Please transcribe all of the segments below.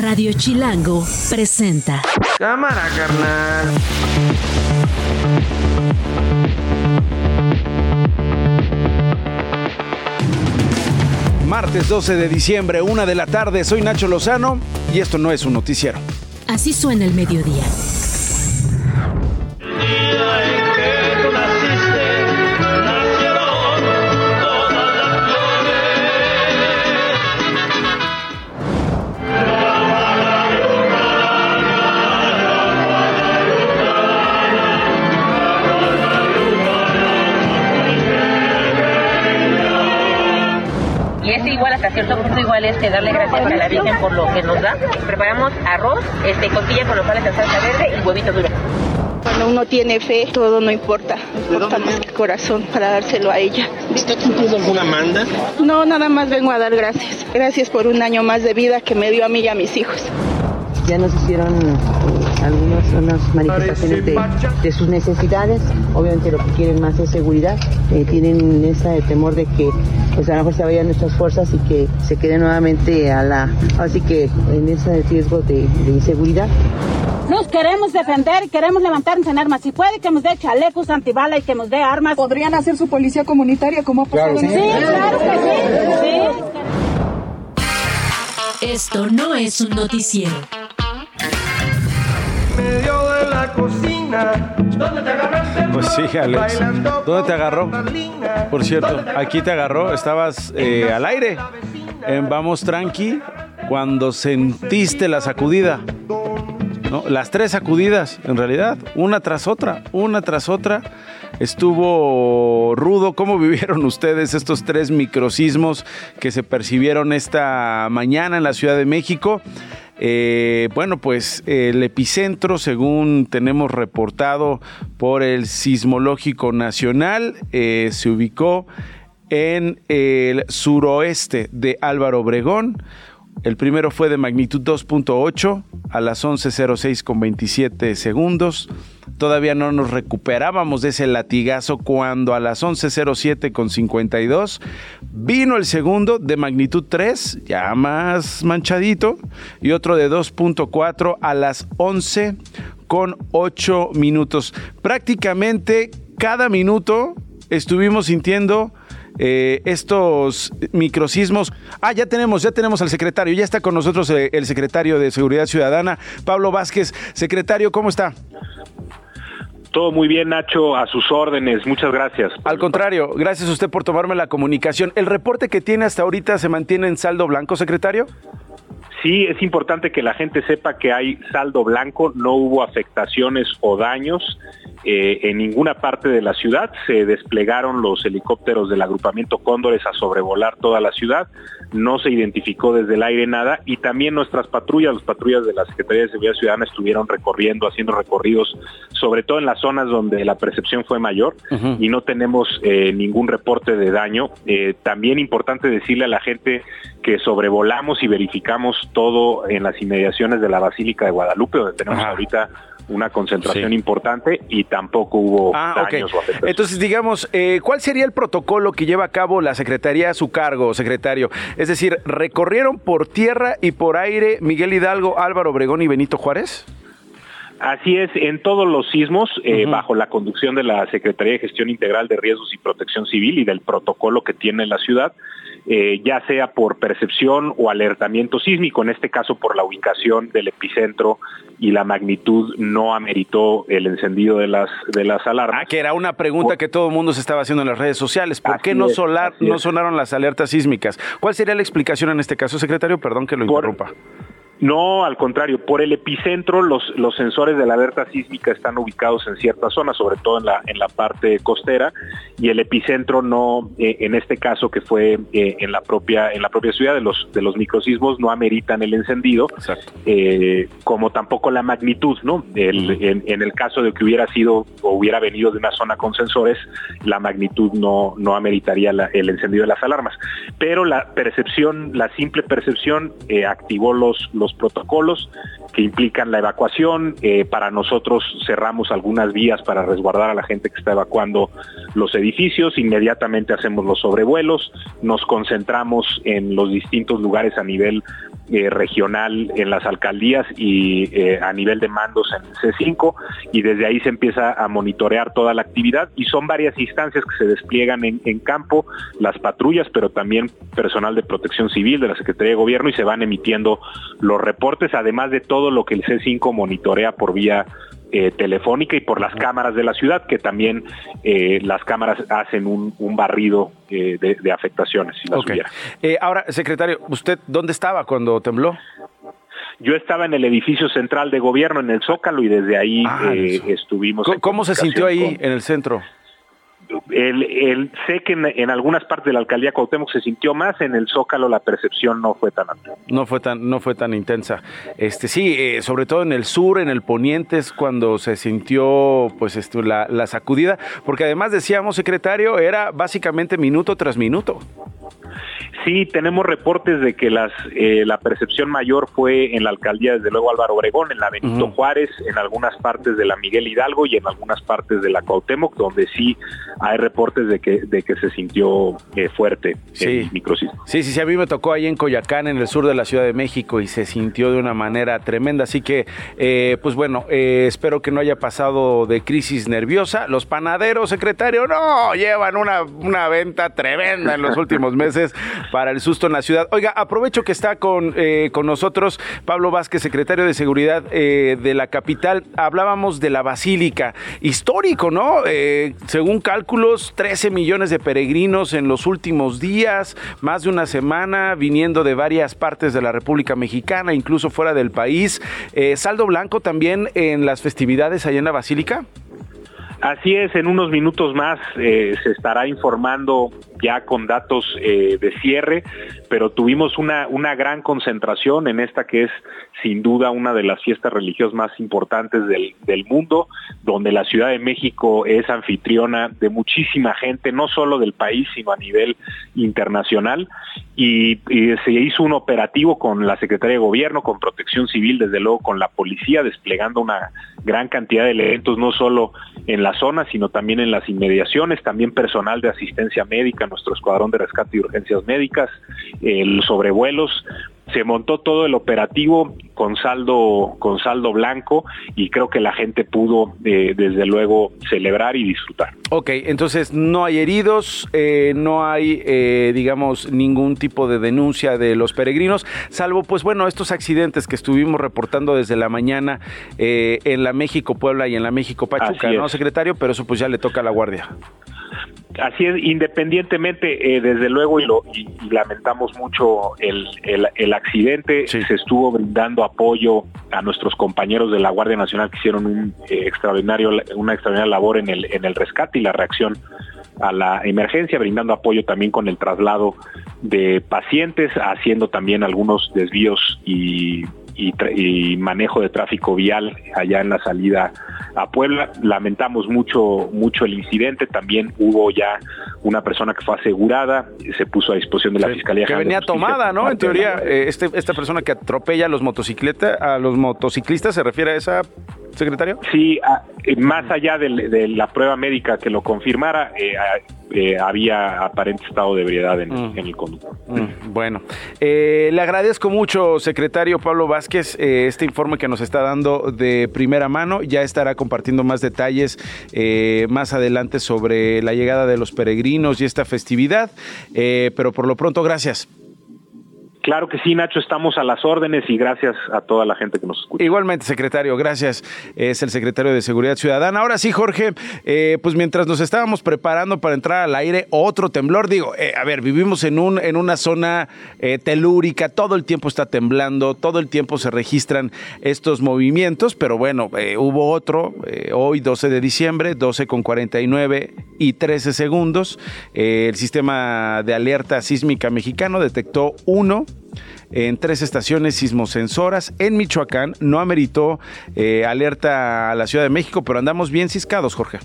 Radio Chilango presenta. Cámara, carnal. Martes 12 de diciembre, una de la tarde, soy Nacho Lozano y esto no es un noticiero. Así suena el mediodía. Igual es que darle gracias a la Virgen por lo que nos da. Preparamos arroz, este, costilla con nopales en salsa verde y huevito duro. Cuando uno tiene fe, todo no importa. Importa más el corazón para dárselo a ella. ¿Está cumpliendo alguna manda? No, nada más vengo a dar gracias. Gracias por un año más de vida que me dio a mí y a mis hijos. Ya nos hicieron eh, algunas unas manifestaciones de, de sus necesidades. Obviamente lo que quieren más es seguridad. Eh, tienen ese temor de que pues a lo mejor se vayan nuestras fuerzas y que se queden nuevamente a la... Así que en ese riesgo de, de inseguridad. Nos queremos defender, queremos levantarnos en armas. Si puede que nos dé chalecos antibala y que nos dé armas. ¿Podrían hacer su policía comunitaria como ha pasado Sí, claro que sí. sí. Esto no es un noticiero. La cocina. ¿Dónde te agarraste? Pues sí, Alex. ¿Dónde te agarró? Por cierto, aquí te agarró, estabas eh, al aire. En Vamos Tranqui, cuando sentiste la sacudida. ¿no? Las tres sacudidas, en realidad, una tras otra, una tras otra. Estuvo rudo. ¿Cómo vivieron ustedes estos tres microsismos que se percibieron esta mañana en la Ciudad de México? Eh, bueno, pues el epicentro, según tenemos reportado por el Sismológico Nacional, eh, se ubicó en el suroeste de Álvaro Obregón. El primero fue de magnitud 2.8 a las 11.06 con 27 segundos. Todavía no nos recuperábamos de ese latigazo cuando a las 11.07 con 52 vino el segundo de magnitud 3, ya más manchadito, y otro de 2.4 a las 11 con 8 minutos. Prácticamente cada minuto estuvimos sintiendo eh, estos microsismos. Ah, ya tenemos, ya tenemos al secretario, ya está con nosotros eh, el secretario de Seguridad Ciudadana, Pablo Vázquez. Secretario, ¿cómo está? Todo muy bien, Nacho, a sus órdenes. Muchas gracias. Al contrario, gracias a usted por tomarme la comunicación. ¿El reporte que tiene hasta ahorita se mantiene en saldo blanco, secretario? Sí, es importante que la gente sepa que hay saldo blanco, no hubo afectaciones o daños eh, en ninguna parte de la ciudad. Se desplegaron los helicópteros del agrupamiento Cóndores a sobrevolar toda la ciudad. No se identificó desde el aire nada y también nuestras patrullas, las patrullas de la Secretaría de Seguridad Ciudadana estuvieron recorriendo, haciendo recorridos, sobre todo en las zonas donde la percepción fue mayor y no tenemos eh, ningún reporte de daño. Eh, también importante decirle a la gente que sobrevolamos y verificamos todo en las inmediaciones de la Basílica de Guadalupe, donde tenemos Ajá. ahorita una concentración Sí. importante y tampoco hubo Ah, daños o afectaciones. Entonces, digamos, eh, ¿cuál sería el protocolo que lleva a cabo la Secretaría a su cargo, secretario? Es decir, ¿recorrieron por tierra y por aire Miguel Hidalgo, Álvaro Obregón y Benito Juárez? Así es, en todos los sismos, eh, bajo la conducción de la Secretaría de Gestión Integral de Riesgos y Protección Civil y del protocolo que tiene la ciudad, eh, ya sea por percepción o alertamiento sísmico, en este caso por la ubicación del epicentro y la magnitud no ameritó el encendido de las de las alarmas. Ah, que era una pregunta que todo el mundo se estaba haciendo en las redes sociales. ¿Por qué no, es, solar, no sonaron las alertas sísmicas? ¿Cuál sería la explicación en este caso, secretario? Perdón que lo Por- interrumpa. No, al contrario, por el epicentro los, los sensores de la alerta sísmica están ubicados en ciertas zonas, sobre todo en la, en la parte costera, y el epicentro no, eh, en este caso que fue eh, en la propia, en la propia ciudad de los, de los microsismos no ameritan el encendido, eh, como tampoco la magnitud, ¿no? El- en, en el caso de que hubiera sido o hubiera venido de una zona con sensores, la magnitud no, no ameritaría la- el encendido de las alarmas. Pero la percepción, la simple percepción, eh, activó los, los protocolos que implican la evacuación. Eh, para nosotros cerramos algunas vías para resguardar a la gente que está evacuando los edificios. Inmediatamente hacemos los sobrevuelos, nos concentramos en los distintos lugares a nivel eh, regional en las alcaldías y eh, a nivel de mandos en el C5 y desde ahí se empieza a monitorear toda la actividad y son varias instancias que se despliegan en campo, las patrullas, pero también personal de protección civil de la Secretaría de Gobierno y se van emitiendo los reportes, además de todo lo que el C5 monitorea por vía eh, telefónica y por las cámaras de la ciudad, que también eh, las cámaras hacen un, un barrido eh, de, de, afectaciones. Si las okay. ahora, secretario, ¿usted dónde estaba cuando tembló? Yo estaba en el edificio central de gobierno, en el Zócalo, y desde ahí ah, estuvimos. ¿Cómo, ¿Cómo se sintió ahí con... en el centro? El, el, sé que en, algunas partes de la alcaldía Cuauhtémoc se sintió más, en el Zócalo la percepción no fue tan. No fue tan, no fue tan intensa. Este sí, eh, sobre todo en el sur, en el poniente es cuando se sintió pues esto, la, la sacudida, porque además decíamos, secretario, era básicamente minuto tras minuto. Sí, tenemos reportes de que las, eh, la percepción mayor fue en la alcaldía, desde luego Álvaro Obregón, en la Benito uh -huh. Juárez, en algunas partes de la Miguel Hidalgo y en algunas partes de la Cuauhtémoc, donde sí hay reportes de que, de que se sintió eh, fuerte sí. el microsismo. Sí, sí, sí, a mí me tocó ahí en Coyacán, en el sur de la Ciudad de México, y se sintió de una manera tremenda. Así que, eh, pues bueno, eh, espero que no haya pasado de crisis nerviosa. Los panaderos, secretario, no, llevan una, una venta tremenda en los últimos meses para el susto en la ciudad. Oiga, aprovecho que está con, eh, con nosotros Pablo Vázquez, secretario de Seguridad eh, de la capital. Hablábamos de la Basílica. Histórico, ¿no? Eh, según cálculos, 13 millones de peregrinos en los últimos días, más de una semana, viniendo de varias partes de la República Mexicana, incluso fuera del país. Saldo blanco también en las festividades allá en la Basílica. Así es, en unos minutos más eh, se estará informando ya con datos eh, de cierre, pero tuvimos una, una gran concentración en esta que es sin duda una de las fiestas religiosas más importantes del, del mundo, donde la Ciudad de México es anfitriona de muchísima gente, no solo del país, sino a nivel internacional, y, y se hizo un operativo con la Secretaría de Gobierno, con Protección Civil, desde luego con la policía, desplegando una gran cantidad de elementos, no solo en la zona, sino también en las inmediaciones, también personal de asistencia médica, nuestro escuadrón de rescate y urgencias médicas, los sobrevuelos, se montó todo el operativo con saldo con saldo blanco y creo que la gente pudo eh, desde luego celebrar y disfrutar. Ok, entonces no hay heridos, eh, no hay eh, digamos ningún tipo de denuncia de los peregrinos, salvo pues bueno estos accidentes que estuvimos reportando desde la mañana en la México Puebla y en la México Pachuca, ¿no, secretario? Pero eso pues ya le toca a la guardia. Así es, independientemente, eh, desde luego, y, lo, y, y lamentamos mucho el, el, el accidente, sí. se estuvo brindando apoyo a nuestros compañeros de la Guardia Nacional que hicieron un eh, extraordinario, una extraordinaria labor en el, en el rescate y la reacción a la emergencia, brindando apoyo también con el traslado de pacientes, haciendo también algunos desvíos y y, y, manejo de tráfico vial allá en la salida a Puebla. Lamentamos mucho, mucho el incidente. También hubo ya una persona que fue asegurada, se puso a disposición de la Fiscalía. Que venía tomada, ¿no? En teoría, eh, este, esta persona que atropella a los motocicletas, a los motociclistas, ¿se refiere a esa secretario? Sí, a, eh, más allá de, de, la prueba médica que lo confirmara, eh, eh, había aparente estado de ebriedad en, mm. en el conductor. Mm, bueno, eh, le agradezco mucho, secretario Pablo Vázquez, eh, este informe que nos está dando de primera mano. Ya estará compartiendo más detalles eh, más adelante sobre la llegada de los peregrinos y esta festividad, pero por lo pronto, gracias. Claro que sí, Nacho, estamos a las órdenes y gracias a toda la gente que nos escucha. Igualmente, secretario, gracias. Es el secretario de Seguridad Ciudadana. Ahora sí, Jorge, eh, pues mientras nos estábamos preparando para entrar al aire, otro temblor. Digo, eh, a ver, vivimos en, un, en una zona eh, telúrica, todo el tiempo está temblando, todo el tiempo se registran estos movimientos, pero bueno, eh, hubo otro, eh, hoy 12 de diciembre, 12 con 49 y 13 segundos. el sistema de alerta sísmica mexicano detectó uno en tres estaciones sismosensoras en Michoacán. No ameritó eh, alerta a la Ciudad de México, pero andamos bien ciscados, Jorge.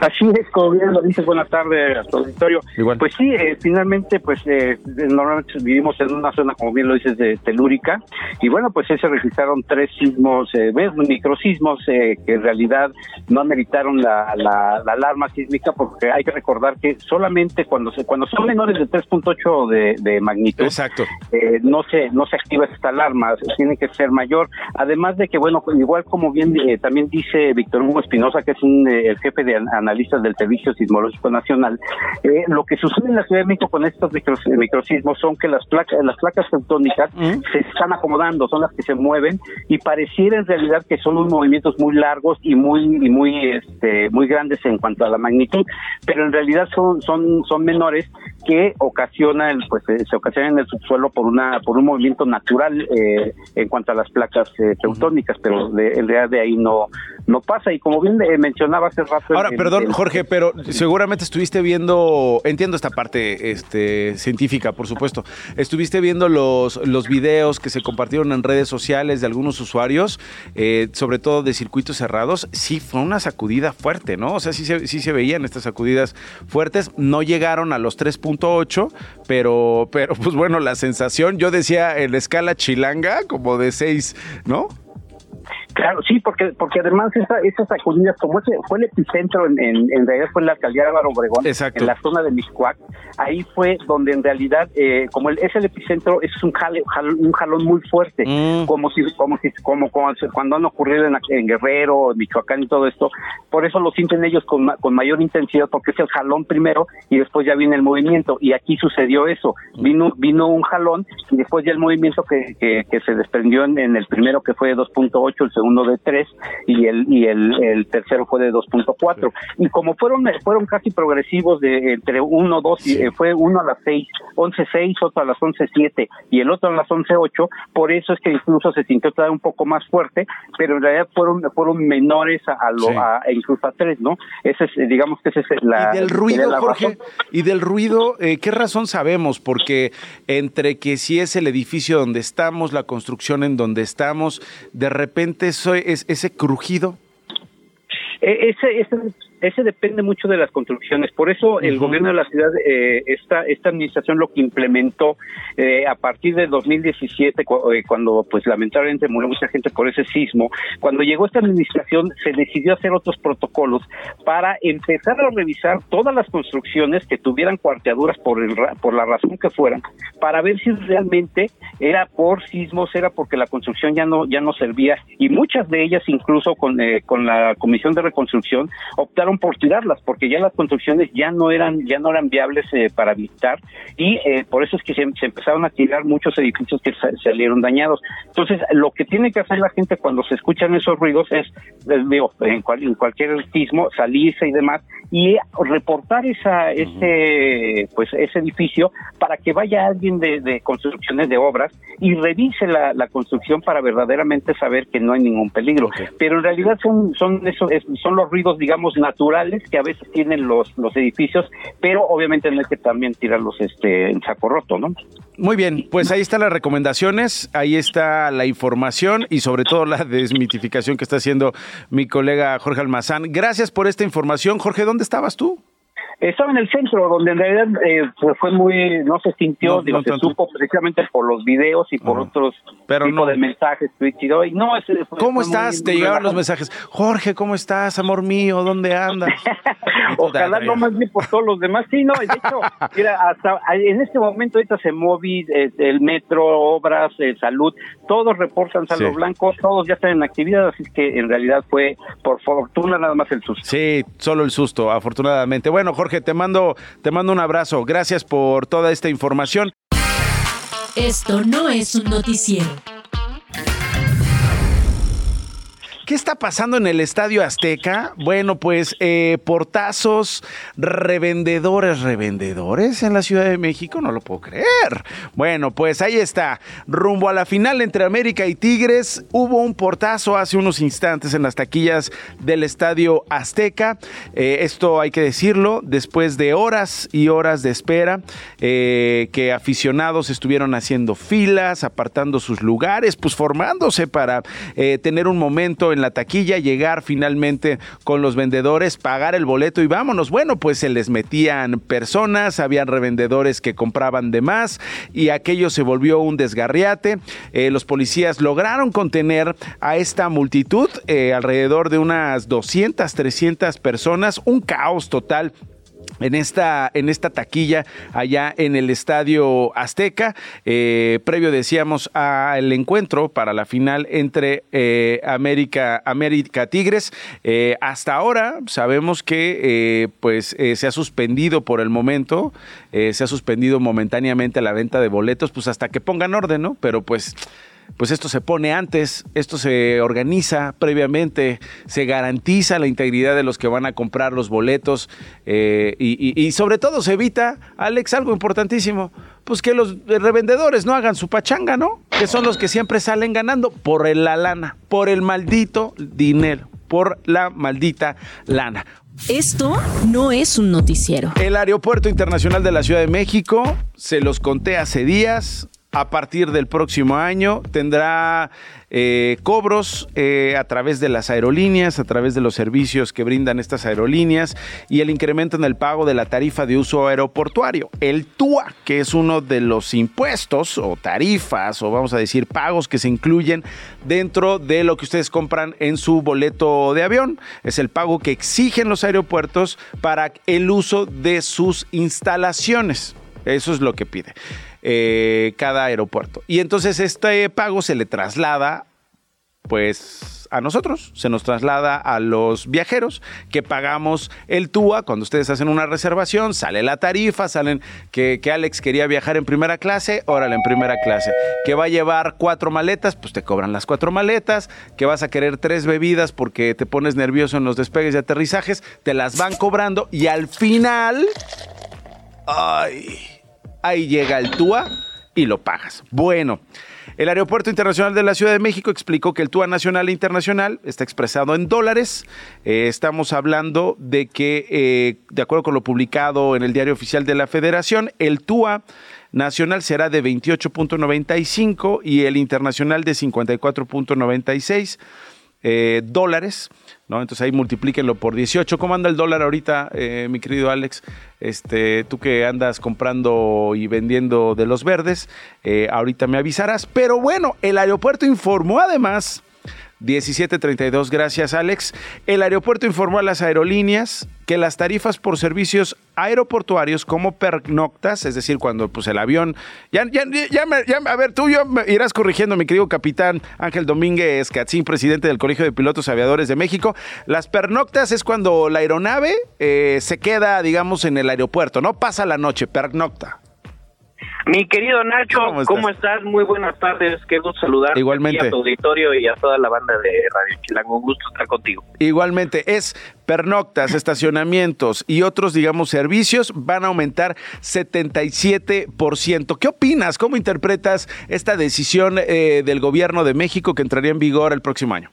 Así es, como bien lo dices, buenas tardes auditorio. Pues sí, eh, finalmente, pues eh, normalmente vivimos en una zona, como bien lo dices, de telúrica, y bueno, pues se registraron tres sismos, eh, microsismos, eh, que en realidad no ameritaron la, la, alarma sísmica, porque hay que recordar que solamente cuando se, cuando son menores de 3.8 de, de magnitud, Exacto. Eh, no se no se activa esta alarma, tiene que ser mayor. Además de que, bueno, igual como bien eh, también dice Víctor Hugo Espinosa, que es un, el jefe de analistas del Servicio Sismológico Nacional, lo que sucede en la Ciudad de México con estos microsismos son que las placas las placas tectónicas se están acomodando, son las que se mueven y pareciera en realidad que son unos movimientos muy largos y muy y muy este muy grandes en cuanto a la magnitud, pero en realidad son son son menores que ocasionan pues eh, se ocasionan en el subsuelo por una por un movimiento natural eh, en cuanto a las placas eh, teutónicas, pero de, en realidad de ahí no no pasa. Y como bien mencionaba hace rato ahora perdón Jorge pero seguramente estuviste viendo entiendo esta parte este científica por supuesto estuviste viendo los los videos que se compartieron en redes sociales de algunos usuarios sobre todo de circuitos cerrados. Sí fue una sacudida fuerte no o sea sí se, sí se veían estas sacudidas fuertes. No llegaron a los 3.8 pero pero pues bueno la sensación yo decía en la escala chilanga como de 6 no Claro, sí, porque porque además esa, esas sacudidas, como ese fue el epicentro, en, en, realidad fue en la alcaldía de Álvaro Obregón, en la zona de Miscuac, ahí fue donde en realidad, eh, como el, es el epicentro, es un, un jalón muy fuerte, mm. como si como si como, cuando han ocurrido en, Guerrero, en Michoacán y todo esto, por eso lo sienten ellos con, con mayor intensidad, porque es el jalón primero y después ya viene el movimiento, y aquí sucedió eso, vino vino un jalón y después ya el movimiento que, que, se desprendió en, el primero que fue de 2.8, el segundo segundo de 3 y el y el, el tercero fue de 2.4 y como fueron fueron casi progresivos de entre 1 2 y eh, fue uno a las 6 11 6 otro a las 11 7 y el otro a las 11 8 por eso es que incluso se sintió todavía un poco más fuerte pero en realidad fueron fueron menores a, lo a, incluso a 3 no ese es digamos que ese es la y del ruido Jorge y del ruido eh, qué razón sabemos porque entre que si es el edificio donde estamos la construcción en donde estamos de repente eso es ese crujido? E, ese, ese, ese depende mucho de las construcciones. Por eso el gobierno de la ciudad, eh, esta, esta administración lo que implementó eh, a partir de 2017, eh, cuando pues lamentablemente murió mucha gente por ese sismo, cuando llegó esta administración se decidió hacer otros protocolos para empezar a revisar todas las construcciones que tuvieran cuarteaduras por, el, por la razón que fueran, para ver si realmente era por sismos, era porque la construcción ya no, ya no servía. Y muchas de ellas incluso con, eh, con la Comisión de Reconstrucción optaron por tirarlas porque ya las construcciones ya no eran ya no eran viables eh, para habitar y eh, por eso es que se, empezaron a tirar muchos edificios que salieron dañados. Entonces, lo que tiene que hacer la gente cuando se escuchan esos ruidos es, digo, en, en cualquier sismo, salirse y demás y reportar esa ese pues ese edificio para que vaya alguien de, construcciones de obras y revise la, construcción para verdaderamente saber que no hay ningún peligro. Pero en realidad son son eso, son los ruidos digamos naturales que a veces tienen los, los edificios, pero obviamente no hay que también tirarlos este, en saco roto, ¿no? Muy bien, pues ahí están las recomendaciones, ahí está la información y sobre todo la desmitificación que está haciendo mi colega Jorge Almazán. Gracias por esta información. Jorge, ¿dónde estabas tú? Estaba en el centro, donde en realidad eh, pues fue muy, no se sintió, no, se supo precisamente por los videos y por otros Pero tipos de mensajes, y no, ¿Cómo estás? Te llegaban los mensajes, Jorge, ¿cómo estás, amor mío? ¿Dónde andas? Ojalá no más bien por todos los demás, sí, no, de hecho, mira, hasta en este momento ahorita se móvil, eh, el metro, obras, eh, salud, todos reportan saldo blanco, todos ya están en actividad, así que en realidad fue por fortuna nada más el susto. Sí, solo el susto, afortunadamente. Bueno, Jorge, Te mando, te mando un abrazo. Gracias por toda esta información. Esto no es un noticiero. ¿Qué está pasando en el Estadio Azteca? Bueno, pues eh, portazos, revendedores, revendedores en la Ciudad de México, no lo puedo creer. Bueno, pues ahí está. Rumbo a la final entre América y Tigres, hubo un portazo hace unos instantes en las taquillas del Estadio Azteca. Eh, esto hay que decirlo, después de horas y horas de espera, eh, que aficionados estuvieron haciendo filas, apartando sus lugares, pues formándose para tener un momento en la taquilla, llegar finalmente con los vendedores, pagar el boleto y vámonos. Bueno, pues se les metían personas, habían revendedores que compraban de más y aquello se volvió un desgarriate. Eh, los policías lograron contener a esta multitud, eh, alrededor de unas 200, 300 personas, un caos total en esta, en esta taquilla allá en el Estadio Azteca. Eh, previo decíamos al encuentro para la final entre eh, América, América Tigres. Eh, hasta ahora sabemos que pues se ha suspendido por el momento, se ha suspendido momentáneamente la venta de boletos, pues hasta que pongan orden, ¿no? Pero pues pues esto se pone antes, esto se organiza previamente, se garantiza la integridad de los que van a comprar los boletos eh, y, sobre todo se evita, Alex, algo importantísimo, pues que los revendedores no hagan su pachanga, ¿no? Que son los que siempre salen ganando por la lana, por el maldito dinero, por la maldita lana. Esto no es un noticiero. El Aeropuerto Internacional de la Ciudad de México, se los conté hace días, a partir del próximo año tendrá eh, cobros eh, a través de las aerolíneas, a través de los servicios que brindan estas aerolíneas y el incremento en el pago de la tarifa de uso aeroportuario. El TUA, que es uno de los impuestos o tarifas o vamos a decir pagos que se incluyen dentro de lo que ustedes compran en su boleto de avión. Es el pago que exigen los aeropuertos para el uso de sus instalaciones. Eso es lo que pide. Eh, cada aeropuerto. Y entonces este pago se le traslada, pues, a nosotros, se nos traslada a los viajeros que pagamos el TUA. Cuando ustedes hacen una reservación, sale la tarifa, salen que, que Alex quería viajar en primera clase, órale, en primera clase. Que va a llevar cuatro maletas, pues te cobran las cuatro maletas. Que vas a querer tres bebidas porque te pones nervioso en los despegues y aterrizajes, te las van cobrando y al final... Ay ahí llega el TUA y lo pagas. Bueno. El Aeropuerto Internacional de la Ciudad de México explicó que el TUA nacional e internacional está expresado en dólares. Eh, estamos hablando de que, eh, de acuerdo con lo publicado en el Diario Oficial de la Federación, el TUA nacional será de 28.95 y el internacional de 54.96 eh, dólares. ¿no? Entonces ahí multiplíquenlo por 18. ¿Cómo anda el dólar ahorita, eh, mi querido Alex? Este, tú que andas comprando y vendiendo de los verdes, eh, ahorita me avisarás. Pero bueno, el aeropuerto informó además 1732, gracias Alex. El aeropuerto informó a las aerolíneas que las tarifas por servicios aeroportuarios como pernoctas, es decir, cuando pues el avión, ya, ya, ya, a ver, tú yo irás corrigiendo, mi querido capitán Ángel Domínguez Catzín, presidente del Colegio de Pilotos Aviadores de México. Las pernoctas es cuando la aeronave eh, se queda, digamos, en el aeropuerto, ¿no? Pasa la noche, pernocta. Mi querido Nacho, ¿Cómo estás? Muy buenas tardes, qué gusto saludar Igualmente. a tu auditorio y a toda la banda de Radio Chilango. Un gusto estar contigo. Igualmente, es pernoctas, estacionamientos y otros, digamos, servicios van a aumentar 77%. ¿Qué opinas? ¿Cómo interpretas esta decisión eh, del gobierno de México que entraría en vigor el próximo año?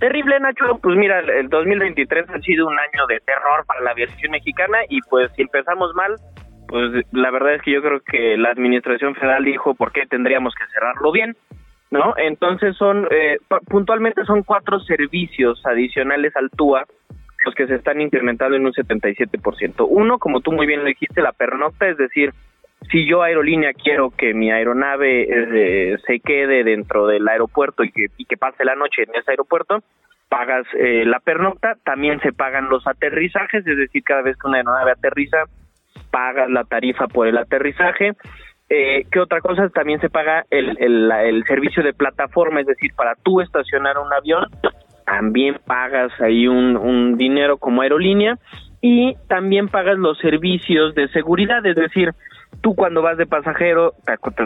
Terrible, Nacho. Pues mira, el 2023 ha sido un año de terror para la aviación mexicana y pues si empezamos mal, pues la verdad es que yo creo que la administración federal dijo por qué tendríamos que cerrarlo bien, ¿no? Entonces son, eh, puntualmente son cuatro servicios adicionales al TUA los que se están incrementando en un 77%. Uno, como tú muy bien lo dijiste, la pernocta, es decir, si yo aerolínea quiero que mi aeronave eh, se quede dentro del aeropuerto y que, y que pase la noche en ese aeropuerto, pagas eh, la pernocta, también se pagan los aterrizajes, es decir, cada vez que una aeronave aterriza, pagas la tarifa por el aterrizaje. Eh, ¿Qué otra cosa? También se paga el, el, servicio de plataforma, es decir, para tú estacionar un avión, también pagas ahí un, un dinero como aerolínea y también pagas los servicios de seguridad, es decir, tú cuando vas de pasajero,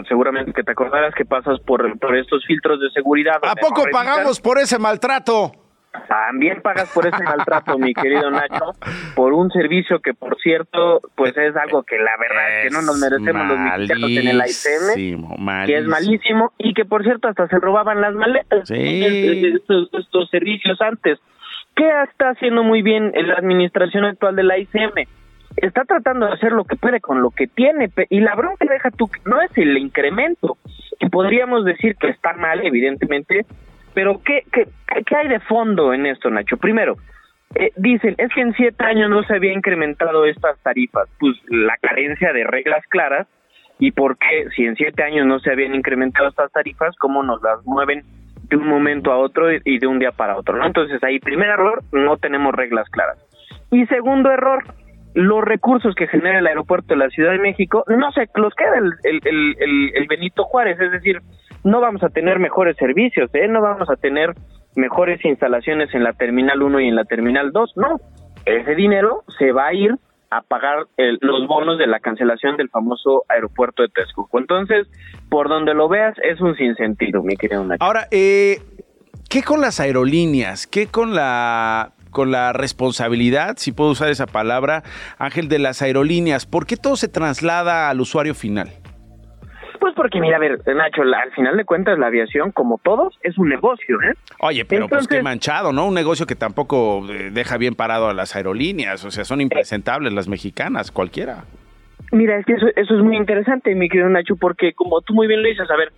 seguramente que te acordarás que pasas por, por estos filtros de seguridad. ¿A poco pagamos por ese maltrato? También pagas por ese maltrato, mi querido Nacho, por un servicio que, por cierto, pues es algo que la verdad es que no nos merecemos los mexicanos en el ICM, que es malísimo, y que, por cierto, hasta se robaban las maletas estos, estos servicios antes. ¿Qué está haciendo muy bien la administración actual de la ICM? Está tratando de hacer lo que puede con lo que tiene, y la bronca, deja tú, no es el incremento, que podríamos decir que está mal, evidentemente, Pero ¿qué, qué, qué hay de fondo en esto, Nacho? Primero, eh, dicen, es que en siete años no se había incrementado estas tarifas. Pues la carencia de reglas claras y por qué, si en siete años no se habían incrementado estas tarifas, cómo nos las mueven de un momento a otro y de un día para otro, ¿no? Entonces ahí, primer error, no tenemos reglas claras. Y segundo error, los recursos que genera el aeropuerto de la Ciudad de México no se los queda el, el, el, el Benito Juárez, es decir, no vamos a tener mejores servicios, ¿eh? no vamos a tener mejores instalaciones en la Terminal 1 y en la Terminal 2, no, ese dinero se va a ir a pagar los bonos de la cancelación del famoso aeropuerto de Texcoco. Entonces, por donde lo veas, es un sinsentido, mi querido Nacho. Ahora, eh, ¿qué con las aerolíneas? ¿Qué con la con la responsabilidad, si puedo usar esa palabra, Ángel, de las aerolíneas? ¿Por qué todo se traslada al usuario final? Pues porque, mira, a ver, Nacho, al final de cuentas la aviación, como todos, es un negocio, ¿eh? Oye, pero pues qué manchado, ¿no? Un negocio que tampoco eh, deja bien parado a las aerolíneas, o sea, son impresentables las mexicanas, cualquiera. Mira, es que eso, eso es muy interesante, mi querido Nacho, porque como tú muy bien lo dices, a ver,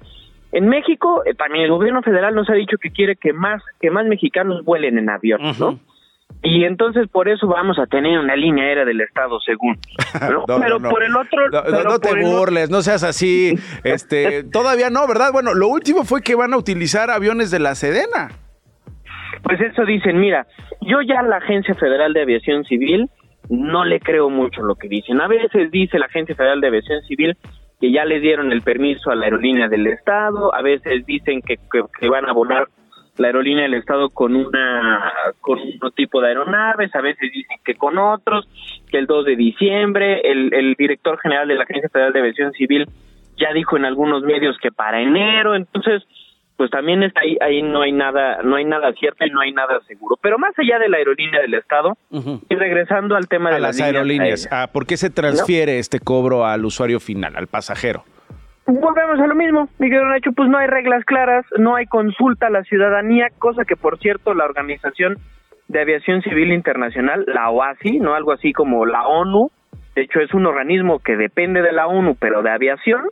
en México, eh, también el gobierno federal nos ha dicho que quiere que más, que más mexicanos vuelen en avión, ¿no? Y entonces por eso vamos a tener una línea aérea del Estado según. Pero, por el otro... No, te burles, no seas así. este Todavía no, ¿verdad? Bueno, lo último fue que van a utilizar aviones de la Sedena. Pues eso dicen, mira, yo ya la Agencia Federal de Aviación Civil no le creo mucho lo que dicen. A veces dice la Agencia Federal de Aviación Civil que ya le dieron el permiso a la aerolínea del Estado, a veces dicen que, que van a volar la aerolínea del Estado con una con un tipo de aeronaves, a veces dicen que con otros, que el 2 de diciembre, el, el director general de la Agencia Federal de Aviación Civil ya dijo en algunos medios que para enero, entonces pues también está ahí ahí no hay nada no hay nada cierto y no hay nada seguro. Pero más allá de la aerolínea del estado y regresando al tema de las, aerolíneas. ah, ¿por qué se transfiere este cobro al usuario final al pasajero Volvemos a lo mismo, Miguel Nacho, pues no hay reglas claras, no hay consulta a la ciudadanía, cosa que por cierto la Organización de Aviación Civil Internacional, la OASI, no algo así como la ONU, de hecho es un organismo que depende de la ONU, pero de aviación,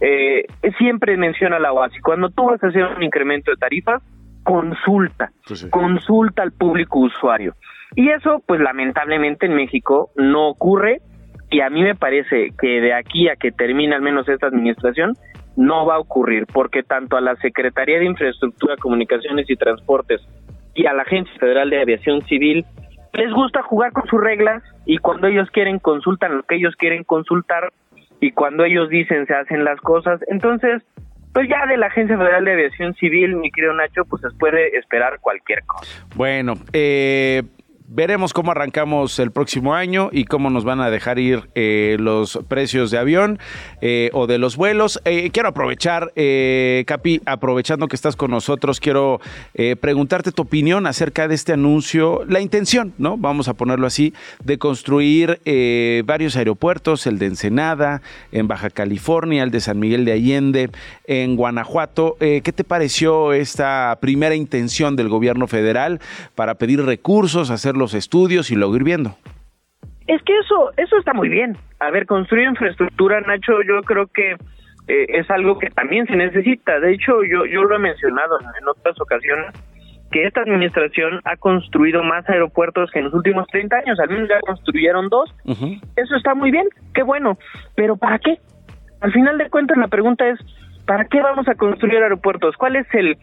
eh, siempre menciona la OASI, cuando tú vas a hacer un incremento de tarifas, consulta, pues consulta al público usuario. Y eso, pues lamentablemente en México no ocurre y a mí me parece que de aquí a que termine al menos esta administración no va a ocurrir, porque tanto a la Secretaría de Infraestructura, Comunicaciones y Transportes y a la Agencia Federal de Aviación Civil les gusta jugar con sus reglas y cuando ellos quieren consultan lo que ellos quieren consultar y cuando ellos dicen se hacen las cosas. Entonces, pues ya de la Agencia Federal de Aviación Civil, mi querido Nacho, pues se puede esperar cualquier cosa. Bueno, eh, Veremos cómo arrancamos el próximo año y cómo nos van a dejar ir eh, los precios de avión eh, o de los vuelos. Eh, quiero aprovechar, Capi, aprovechando que estás con nosotros, quiero preguntarte tu opinión acerca de este anuncio, la intención, ¿no? Vamos a ponerlo así, de construir varios aeropuertos, el de Ensenada, en Baja California, el de San Miguel de Allende, en Guanajuato. ¿Qué te pareció esta primera intención del gobierno federal para pedir recursos, hacer los estudios y luego ir viendo. Es que eso, eso está muy bien. A ver, construir infraestructura, Nacho, yo creo que eh, es algo que también se necesita. De hecho, yo, yo lo he mencionado en otras ocasiones, que esta administración ha construido más aeropuertos que en los últimos 30 años. Al menos ya construyeron dos. Eso está muy bien, qué bueno. Pero ¿para qué? Al final de cuentas, la pregunta es, ¿para qué vamos a construir aeropuertos? ¿Cuál es el,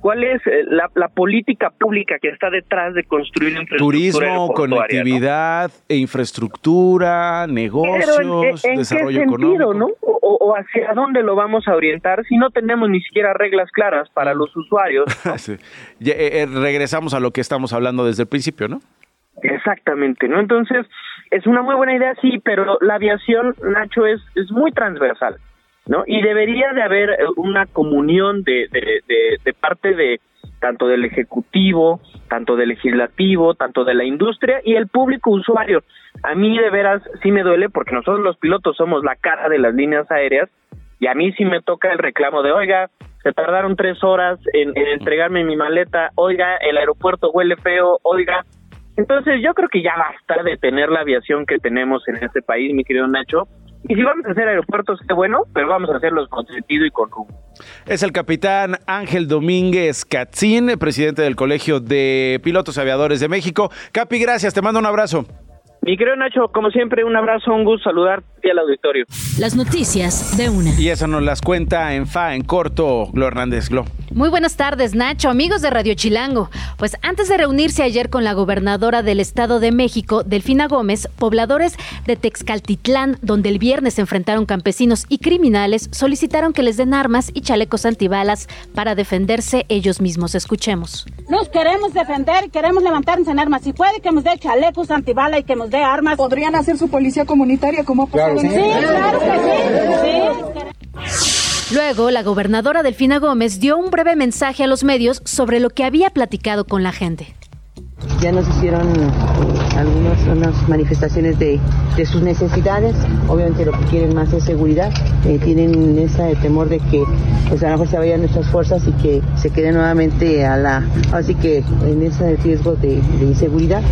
¿Cuál es eh, la, política pública que está detrás de construir infraestructura Turismo, conectividad, e infraestructura, negocios, en, desarrollo qué sentido, ¿no? O, hacia dónde lo vamos a orientar si no tenemos ni siquiera reglas claras para los usuarios. Eh, eh, regresamos a lo que estamos hablando desde el principio, ¿no? Exactamente, ¿no? Entonces, es una muy buena idea, sí, pero la aviación, Nacho, es, es muy transversal. ¿No? Y debería de haber eh, una comunión de, de, parte de tanto del ejecutivo, tanto del legislativo, tanto de la industria y el público usuario. A mí de veras sí me duele porque nosotros los pilotos somos la cara de las líneas aéreas y a mí sí me toca el reclamo de, oiga, se tardaron tres horas en, en entregarme mi maleta, oiga, el aeropuerto huele feo, oiga. Entonces yo creo que ya basta de tener la aviación que tenemos en este país, mi querido Nacho, Y si vamos a hacer aeropuertos, qué bueno, pero vamos a hacerlos con sentido y con rumbo. Es el capitán Ángel Domínguez Catzín, presidente del Colegio de Pilotos Aviadores de México. Capi, gracias, te mando un abrazo. Mi querido Nacho, como siempre, un abrazo, un gusto saludarte al auditorio. Las noticias de una. Y eso nos las cuenta en FA, en corto, Glo Hernández Glo. Muy buenas tardes, Nacho, amigos de Radio Chilango. Pues antes de reunirse ayer con la gobernadora del Estado de México, Delfina Gómez, pobladores de Texcaltitlán, donde el viernes se enfrentaron campesinos y criminales, solicitaron que les den armas y chalecos antibalas para defenderse ellos mismos. Escuchemos. Nos queremos defender, queremos levantarnos en armas. Si puede que nos dé chalecos antibala y que nos dé armas. ¿Podrían hacer su policía comunitaria como ha pasado Sí, claro que sí. sí. Luego, la gobernadora Delfina Gómez dio un breve mensaje a los medios sobre lo que había platicado con la gente. Ya nos hicieron eh, algunas unas manifestaciones de, de, sus necesidades. Obviamente lo que quieren más es seguridad. Eh, tienen ese temor de que pues a lo mejor se vayan nuestras fuerzas y que se queden nuevamente a la... Así que en ese riesgo de, de inseguridad.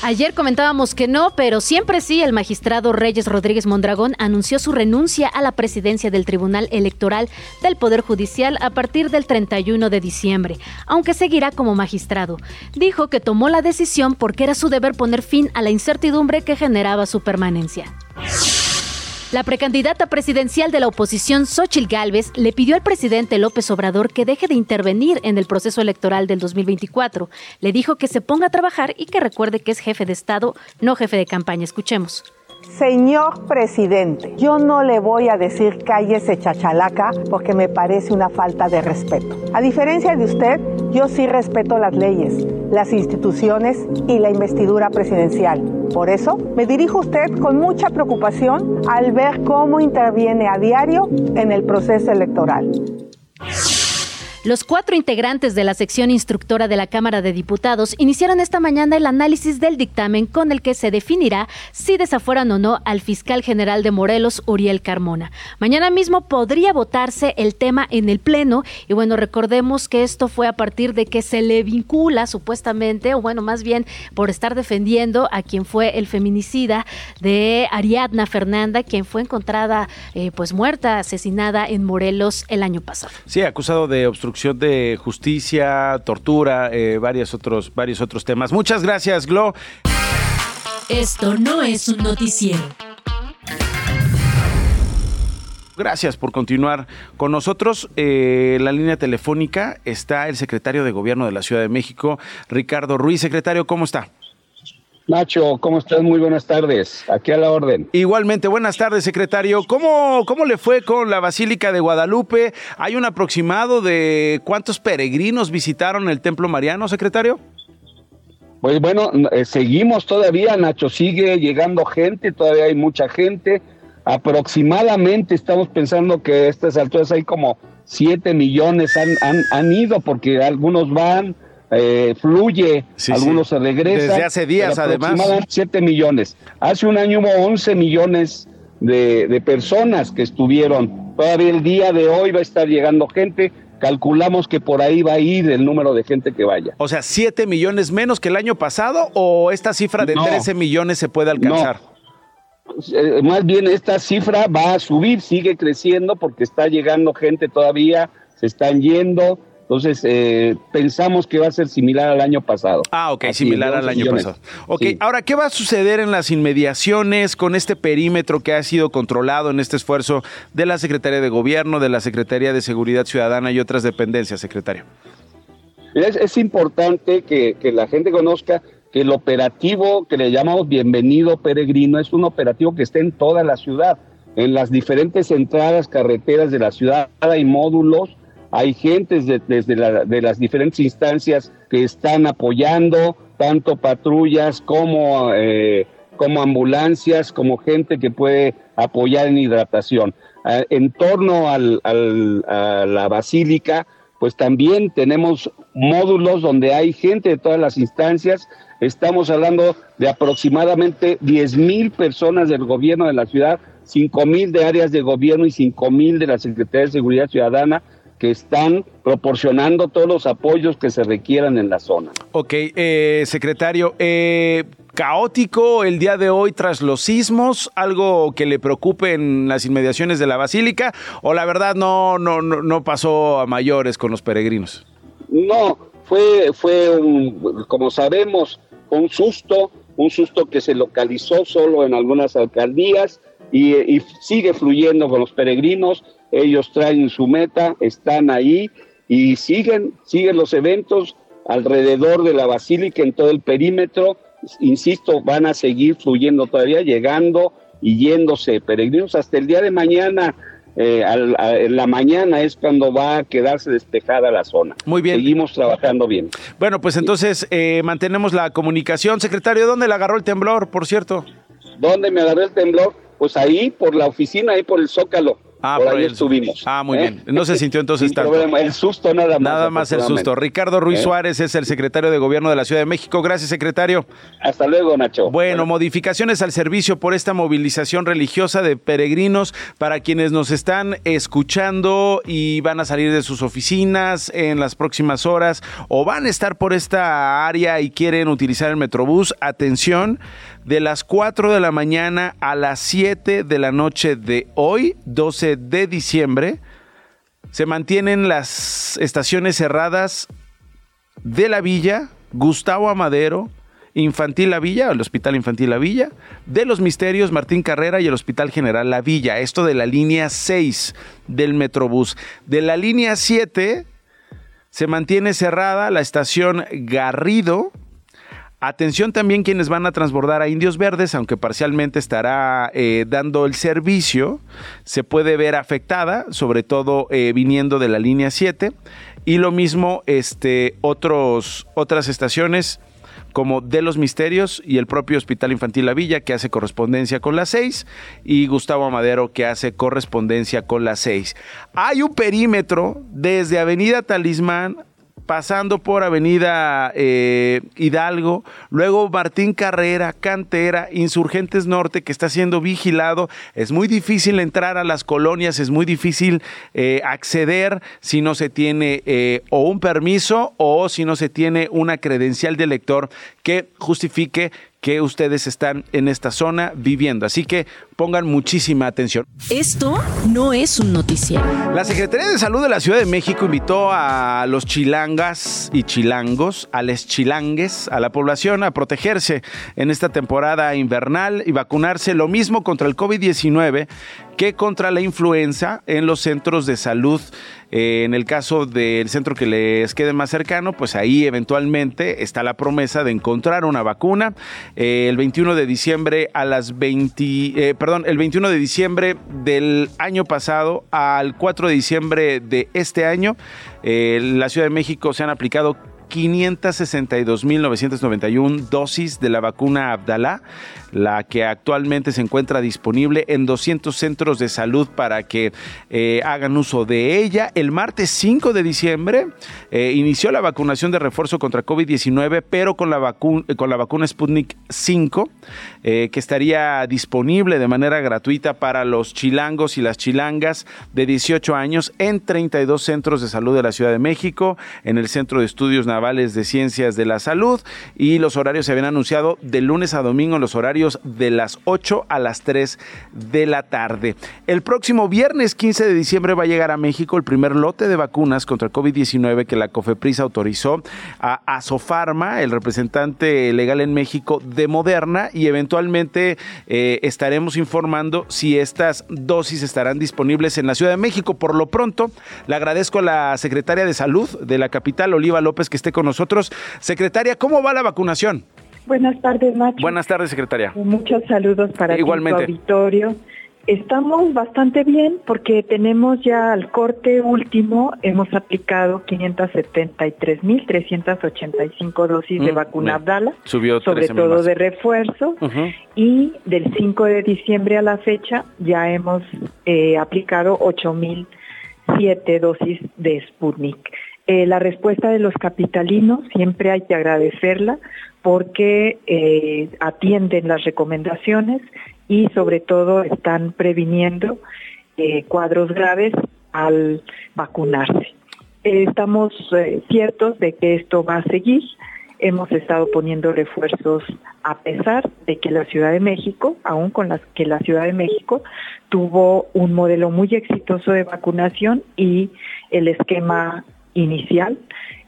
Ayer comentábamos que no, pero siempre sí, el magistrado Reyes Rodríguez Mondragón anunció su renuncia a la presidencia del Tribunal Electoral del Poder Judicial a partir del 31 de diciembre, aunque seguirá como magistrado. Dijo que tomó la decisión porque era su deber poner fin a la incertidumbre que generaba su permanencia. La precandidata presidencial de la oposición, Xochil Gálvez, le pidió al presidente López Obrador que deje de intervenir en el proceso electoral del 2024. Le dijo que se ponga a trabajar y que recuerde que es jefe de Estado, no jefe de campaña. Escuchemos. Señor presidente, yo no le voy a decir cállese chachalaca porque me parece una falta de respeto. A diferencia de usted, yo sí respeto las leyes, las instituciones y la investidura presidencial. Por eso me dirijo a usted con mucha preocupación al ver cómo interviene a diario en el proceso electoral. Los cuatro integrantes de la sección instructora de la Cámara de Diputados iniciaron esta mañana el análisis del dictamen con el que se definirá si desafueran o no al fiscal general de Morelos, Uriel Carmona. Mañana mismo podría votarse el tema en el Pleno y bueno, recordemos que esto fue a partir de que se le vincula supuestamente, o bueno, más bien por estar defendiendo a quien fue el feminicida de Ariadna Fernanda, quien fue encontrada eh, pues muerta, asesinada en Morelos el año pasado. Sí, acusado de obstrucción de justicia, tortura, eh, varios, otros, varios otros temas. Muchas gracias, Glo. Esto no es un noticiero. Gracias por continuar con nosotros. Eh, la línea telefónica está el secretario de Gobierno de la Ciudad de México, Ricardo Ruiz. Secretario, ¿cómo está? Nacho, ¿cómo estás? Muy buenas tardes. Aquí a la orden. Igualmente, buenas tardes, secretario. ¿Cómo, ¿Cómo le fue con la Basílica de Guadalupe? ¿Hay un aproximado de cuántos peregrinos visitaron el Templo Mariano, secretario? Pues bueno, eh, seguimos todavía, Nacho, sigue llegando gente, todavía hay mucha gente. Aproximadamente estamos pensando que a estas alturas hay como 7 millones han, han, han ido porque algunos van, eh, fluye, Sí, algunos sí. se regresan. Desde hace días, además. aproximadamente 7 millones. Hace un año hubo 11 millones de, de personas que estuvieron. Todavía el día de hoy va a estar llegando gente. Calculamos que por ahí va a ir el número de gente que vaya. O sea, ¿7 millones menos que el año pasado o esta cifra de No. 13 millones se puede alcanzar? Eh, más bien esta cifra va a subir, sigue creciendo porque está llegando gente todavía, se están yendo. Entonces, eh, pensamos que va a ser similar al año pasado. Ah, ok, Así, similar al 11 año millones. pasado. Ok, Sí. ahora, ¿qué va a suceder en las inmediaciones con este perímetro que ha sido controlado en este esfuerzo de la Secretaría de Gobierno, de la Secretaría de Seguridad Ciudadana y otras dependencias, secretario? Es, es importante que, que la gente conozca que el operativo que le llamamos Bienvenido Peregrino es un operativo que está en toda la ciudad, en las diferentes entradas, carreteras de la ciudad, hay módulos, hay gentes de- desde la- de las diferentes instancias que están apoyando, tanto patrullas como, eh, como ambulancias, como gente que puede apoyar en hidratación. Ah, en torno al- a la basílica, pues también tenemos módulos donde hay gente de todas las instancias. Estamos hablando de aproximadamente 10 mil personas del gobierno de la ciudad, 5 mil de áreas de gobierno y 5 mil de la Secretaría de Seguridad Ciudadana que están proporcionando todos los apoyos que se requieran en la zona. Ok, eh, secretario, eh, caótico el día de hoy tras los sismos, algo que le preocupe en las inmediaciones de la basílica, o la verdad no, no, no, no pasó a mayores con los peregrinos. No, fue, fue un, como sabemos, un susto, un susto que se localizó solo en algunas alcaldías y, y sigue fluyendo con los peregrinos. Ellos traen su meta, están ahí y siguen, siguen los eventos alrededor de la basílica en todo el perímetro. Insisto, van a seguir fluyendo todavía, llegando y yéndose peregrinos hasta el día de mañana. Eh, al, a, en la mañana es cuando va a quedarse despejada la zona. Muy bien. Seguimos trabajando bien. Bueno, pues entonces eh, mantenemos la comunicación. Secretario, ¿dónde le agarró el temblor, por cierto? ¿Dónde me agarró el temblor? Pues ahí, por la oficina, ahí por el Zócalo. Ah, por por ahí el- estuvimos. Ah, muy ¿eh? bien. No se sintió entonces tanto. problema, El susto nada más. Nada más el susto. Ricardo Ruiz ¿Eh? Suárez es el secretario de Gobierno de la Ciudad de México. Gracias, secretario. Hasta luego, Nacho. Bueno, modificaciones al servicio por esta movilización religiosa de peregrinos para quienes nos están escuchando y van a salir de sus oficinas en las próximas horas o van a estar por esta área y quieren utilizar el Metrobús. Atención, de las 4 de la mañana a las 7 de la noche de hoy, 12 de diciembre, se mantienen las estaciones cerradas de la Villa, Gustavo Amadero, Infantil La Villa, el Hospital Infantil La Villa, de los Misterios Martín Carrera y el Hospital General La Villa. Esto de la línea 6 del Metrobús. De la línea 7 se mantiene cerrada la estación Garrido. Atención también quienes van a transbordar a Indios Verdes, aunque parcialmente estará eh, dando el servicio, se puede ver afectada, sobre todo eh, viniendo de la línea 7. Y lo mismo este, otros, otras estaciones como de los Misterios y el propio Hospital Infantil La Villa, que hace correspondencia con la 6, y Gustavo Amadero, que hace correspondencia con la 6. Hay un perímetro desde Avenida Talismán pasando por Avenida eh, Hidalgo, luego Martín Carrera, Cantera, Insurgentes Norte, que está siendo vigilado. Es muy difícil entrar a las colonias, es muy difícil eh, acceder si no se tiene eh, o un permiso o si no se tiene una credencial de lector que justifique que ustedes están en esta zona viviendo. Así que pongan muchísima atención. Esto no es un noticiero. La Secretaría de Salud de la Ciudad de México invitó a los chilangas y chilangos, a les chilangues, a la población a protegerse en esta temporada invernal y vacunarse lo mismo contra el COVID-19 que contra la influenza en los centros de salud. Eh, en el caso del centro que les quede más cercano, pues ahí eventualmente está la promesa de encontrar una vacuna. Eh, el 21 de diciembre a las 20, eh, perdón, el 21 de diciembre del año pasado al 4 de diciembre de este año, la Ciudad de México se han aplicado 562.991 dosis de la vacuna Abdalá, la que actualmente se encuentra disponible en 200 centros de salud para que eh, hagan uso de ella. El martes 5 de diciembre eh, inició la vacunación de refuerzo contra COVID-19, pero con la, vacuna Sputnik 5, eh, que estaría disponible de manera gratuita para los chilangos y las chilangas de 18 años en 32 centros de salud de la Ciudad de México, en el Centro de Estudios De Ciencias de la Salud y los horarios se habían anunciado de lunes a domingo en los horarios de las 8 a las 3 de la tarde. El próximo viernes 15 de diciembre va a llegar a México el primer lote de vacunas contra el COVID-19 que la COFEPRIS autorizó a Asofarma, el representante legal en México de Moderna, y eventualmente eh, estaremos informando si estas dosis estarán disponibles en la Ciudad de México. Por lo pronto, le agradezco a la secretaria de Salud de la capital, Oliva López, que esté con nosotros. Secretaria, ¿cómo va la vacunación? Buenas tardes, Nacho. Buenas tardes, secretaria. Muchos saludos para Igualmente. tu auditorio. Estamos bastante bien porque tenemos ya al corte último, hemos aplicado 573.385 dosis de Mm, vacuna Abdala, Subió sobre 13,000 todo más. de refuerzo, y del 5 de diciembre a la fecha ya hemos eh, aplicado 8.007 dosis de Sputnik. Eh, la respuesta de los capitalinos siempre hay que agradecerla porque eh, atienden las recomendaciones y sobre todo están previniendo eh, cuadros graves al vacunarse. Estamos ciertos de que esto va a seguir hemos estado poniendo refuerzos a pesar de que la Ciudad de México, aún con las que la Ciudad de México tuvo un modelo muy exitoso de vacunación y el esquema inicial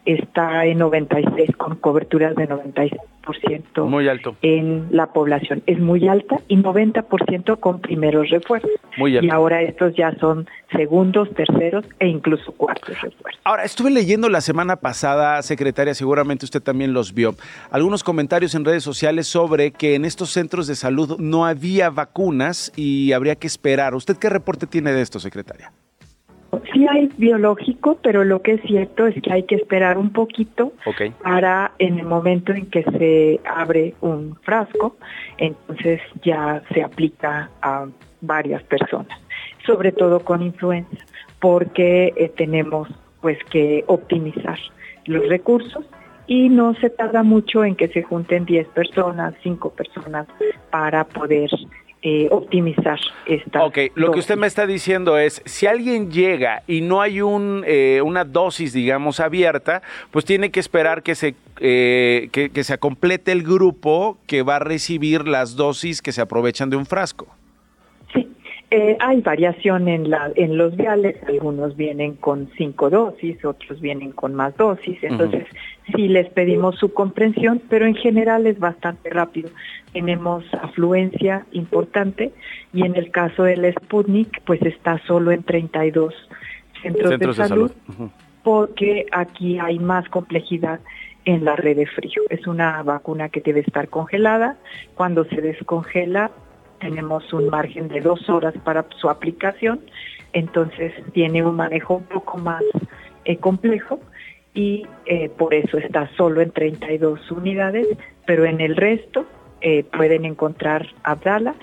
está en 96 con coberturas de 96% muy alto. en la población. Es muy alta y 90% con primeros refuerzos. Muy alto. y ahora estos ya son segundos terceros e incluso cuartos refuerzos. Ahora estuve leyendo la semana pasada secretaria seguramente usted también los vio algunos comentarios en redes sociales sobre que en estos centros de salud no había vacunas y habría que esperar. Usted qué reporte tiene de esto secretaria Sí hay biológico, pero lo que es cierto es que hay que esperar un poquito okay. para en el momento en que se abre un frasco, entonces ya se aplica a varias personas, sobre todo con influenza, porque eh, tenemos pues que optimizar los recursos y no se tarda mucho en que se junten 10 personas, 5 personas para poder eh, optimizar esta. Ok, lo dosis. que usted me está diciendo es, si alguien llega y no hay un, eh, una dosis, digamos, abierta, pues tiene que esperar que se, eh, que, que se complete el grupo que va a recibir las dosis que se aprovechan de un frasco. Sí, eh, hay variación en, la, en los viales, algunos vienen con cinco dosis, otros vienen con más dosis, entonces uh -huh. Sí les pedimos su comprensión, pero en general es bastante rápido. Tenemos afluencia importante y en el caso del Sputnik, pues está solo en 32 centros, centros de salud, de salud. Uh -huh. porque aquí hay más complejidad en la red de frío. Es una vacuna que debe estar congelada. Cuando se descongela, tenemos un margen de dos horas para su aplicación, entonces tiene un manejo un poco más eh, complejo y eh, por eso está solo en 32 unidades, pero en el resto eh, pueden encontrar Abdala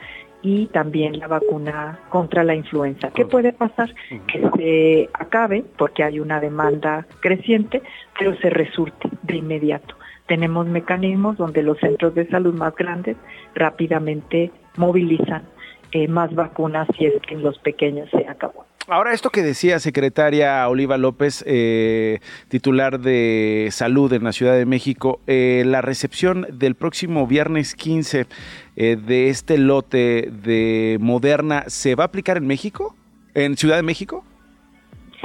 y también la vacuna contra la influenza. ¿Qué puede pasar? Que se acabe porque hay una demanda creciente, pero se resurte de inmediato. Tenemos mecanismos donde los centros de salud más grandes rápidamente movilizan eh, más vacunas si es que en los pequeños se acabó. Ahora, esto que decía secretaria Oliva López, eh, titular de salud en la Ciudad de México, eh, la recepción del próximo viernes 15 eh, de este lote de Moderna, ¿se va a aplicar en México? ¿En Ciudad de México?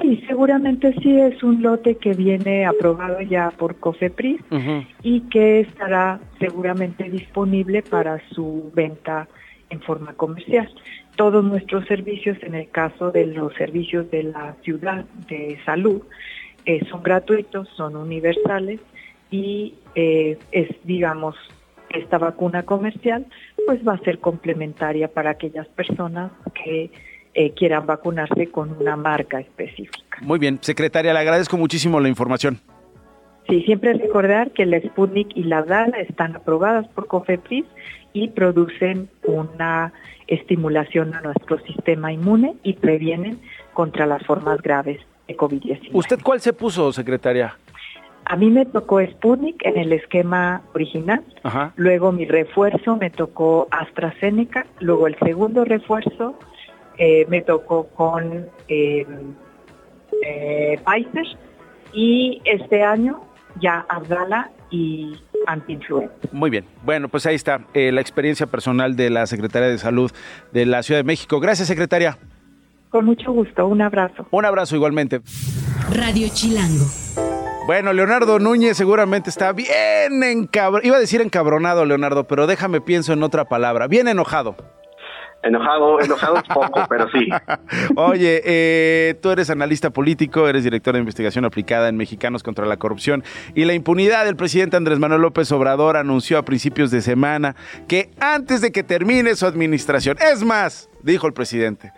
Sí, seguramente sí es un lote que viene aprobado ya por COFEPRIS uh -huh. y que estará seguramente disponible para su venta en forma comercial. Todos nuestros servicios, en el caso de los servicios de la ciudad de salud, eh, son gratuitos, son universales y eh, es, digamos, esta vacuna comercial, pues va a ser complementaria para aquellas personas que eh, quieran vacunarse con una marca específica. Muy bien, secretaria, le agradezco muchísimo la información. Sí, siempre recordar que la Sputnik y la DALA están aprobadas por COFEPRIS y producen una estimulación a nuestro sistema inmune y previenen contra las formas graves de COVID-19. ¿Usted cuál se puso, secretaria? A mí me tocó Sputnik en el esquema original, Ajá. luego mi refuerzo me tocó AstraZeneca, luego el segundo refuerzo eh, me tocó con eh, eh, Pfizer y este año ya Abdala y antiinfluenza. Muy bien. Bueno, pues ahí está eh, la experiencia personal de la Secretaria de Salud de la Ciudad de México. Gracias, secretaria. Con mucho gusto. Un abrazo. Un abrazo igualmente. Radio Chilango. Bueno, Leonardo Núñez seguramente está bien encabronado. Iba a decir encabronado, Leonardo, pero déjame pienso en otra palabra. Bien enojado. Enojado, enojado es poco, pero sí. Oye, eh, tú eres analista político, eres director de investigación aplicada en Mexicanos contra la Corrupción y la Impunidad. El presidente Andrés Manuel López Obrador anunció a principios de semana que antes de que termine su administración, es más, dijo el presidente,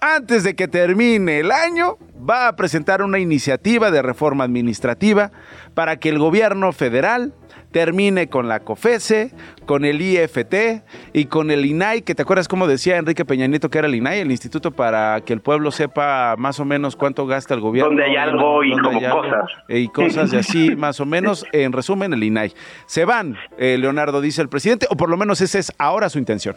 antes de que termine el año, va a presentar una iniciativa de reforma administrativa para que el gobierno federal termine con la COFESE, con el IFT y con el INAI, que te acuerdas cómo decía Enrique Peña Nieto que era el INAI, el Instituto para que el pueblo sepa más o menos cuánto gasta el gobierno. Donde hay algo y como cosas. Y cosas de así, más o menos, en resumen, el INAI. Se van, eh, Leonardo, dice el presidente, o por lo menos esa es ahora su intención.